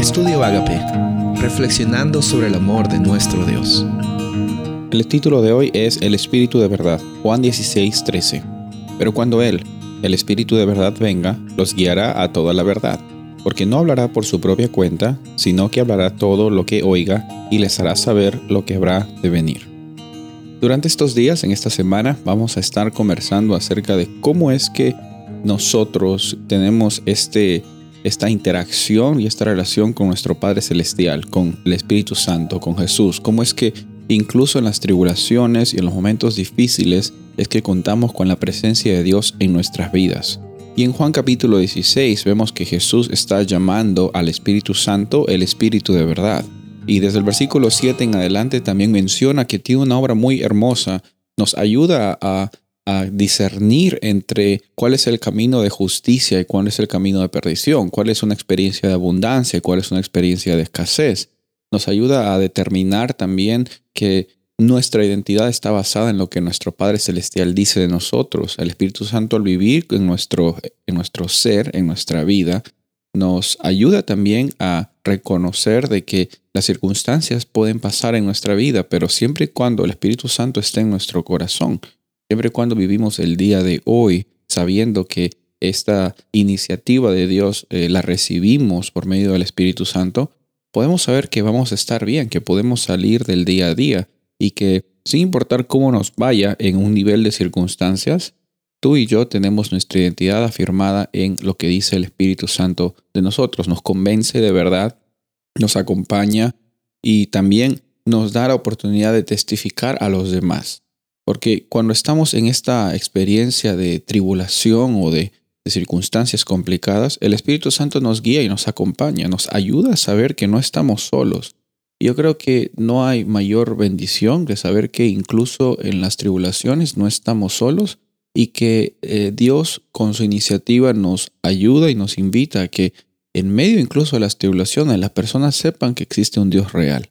Estudio Agape, reflexionando sobre el amor de nuestro Dios. El título de hoy es El Espíritu de Verdad, Juan 16, 13. Pero cuando Él, el Espíritu de Verdad, venga, los guiará a toda la verdad, porque no hablará por su propia cuenta, sino que hablará todo lo que oiga y les hará saber lo que habrá de venir. Durante estos días, en esta semana, vamos a estar conversando acerca de cómo es que nosotros tenemos este, esta interacción y esta relación con nuestro Padre Celestial, con el Espíritu Santo, con Jesús. Cómo es que incluso en las tribulaciones y en los momentos difíciles es que contamos con la presencia de Dios en nuestras vidas. Y en Juan capítulo 16 vemos que Jesús está llamando al Espíritu Santo el Espíritu de verdad. Y desde el versículo 7 en adelante también menciona que tiene una obra muy hermosa, nos ayuda a, discernir entre cuál es el camino de justicia y cuál es el camino de perdición, cuál es una experiencia de abundancia y cuál es una experiencia de escasez. Nos ayuda a determinar también que nuestra identidad está basada en lo que nuestro Padre Celestial dice de nosotros. El Espíritu Santo al vivir en nuestro, en nuestro ser, en nuestra vida, nos ayuda también a reconocer de que las circunstancias pueden pasar en nuestra vida, pero siempre y cuando el Espíritu Santo esté en nuestro corazón, siempre cuando vivimos el día de hoy sabiendo que esta iniciativa de Dios eh, la recibimos por medio del Espíritu Santo, podemos saber que vamos a estar bien, que podemos salir del día a día y que sin importar cómo nos vaya en un nivel de circunstancias, Tú y yo tenemos nuestra identidad afirmada en lo que dice el Espíritu Santo de nosotros. Nos convence de verdad, nos acompaña y también nos da la oportunidad de testificar a los demás. Porque cuando estamos en esta experiencia de tribulación o de, circunstancias complicadas, el Espíritu Santo nos guía y nos acompaña, nos ayuda a saber que no estamos solos. Yo creo que no hay mayor bendición que saber que incluso en las tribulaciones no estamos solos y que eh, Dios con su iniciativa nos ayuda y nos invita a que en medio incluso de las tribulaciones las personas sepan que existe un Dios real.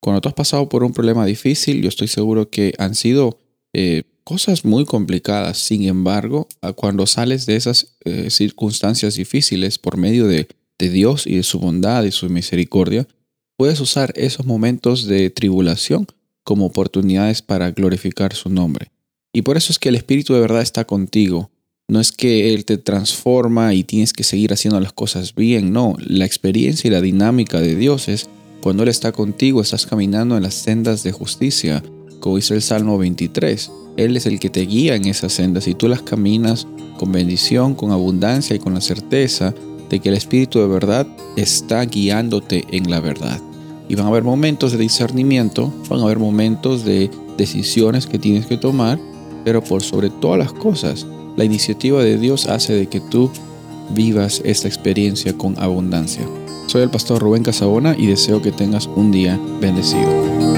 Cuando tú has pasado por un problema difícil, yo estoy seguro que han sido eh, cosas muy complicadas. Sin embargo, cuando sales de esas eh, circunstancias difíciles por medio de, de Dios y de su bondad y su misericordia, puedes usar esos momentos de tribulación como oportunidades para glorificar su nombre. Y por eso es que el Espíritu de verdad está contigo. No es que Él te transforma y tienes que seguir haciendo las cosas bien, no. La experiencia y la dinámica de Dios es cuando Él está contigo, estás caminando en las sendas de justicia, como dice el Salmo 23. Él es el que te guía en esas sendas y tú las caminas con bendición, con abundancia y con la certeza de que el Espíritu de verdad está guiándote en la verdad. Y van a haber momentos de discernimiento, van a haber momentos de decisiones que tienes que tomar, pero por sobre todas las cosas, la iniciativa de Dios hace de que tú vivas esta experiencia con abundancia. Soy el pastor Rubén Casabona y deseo que tengas un día bendecido.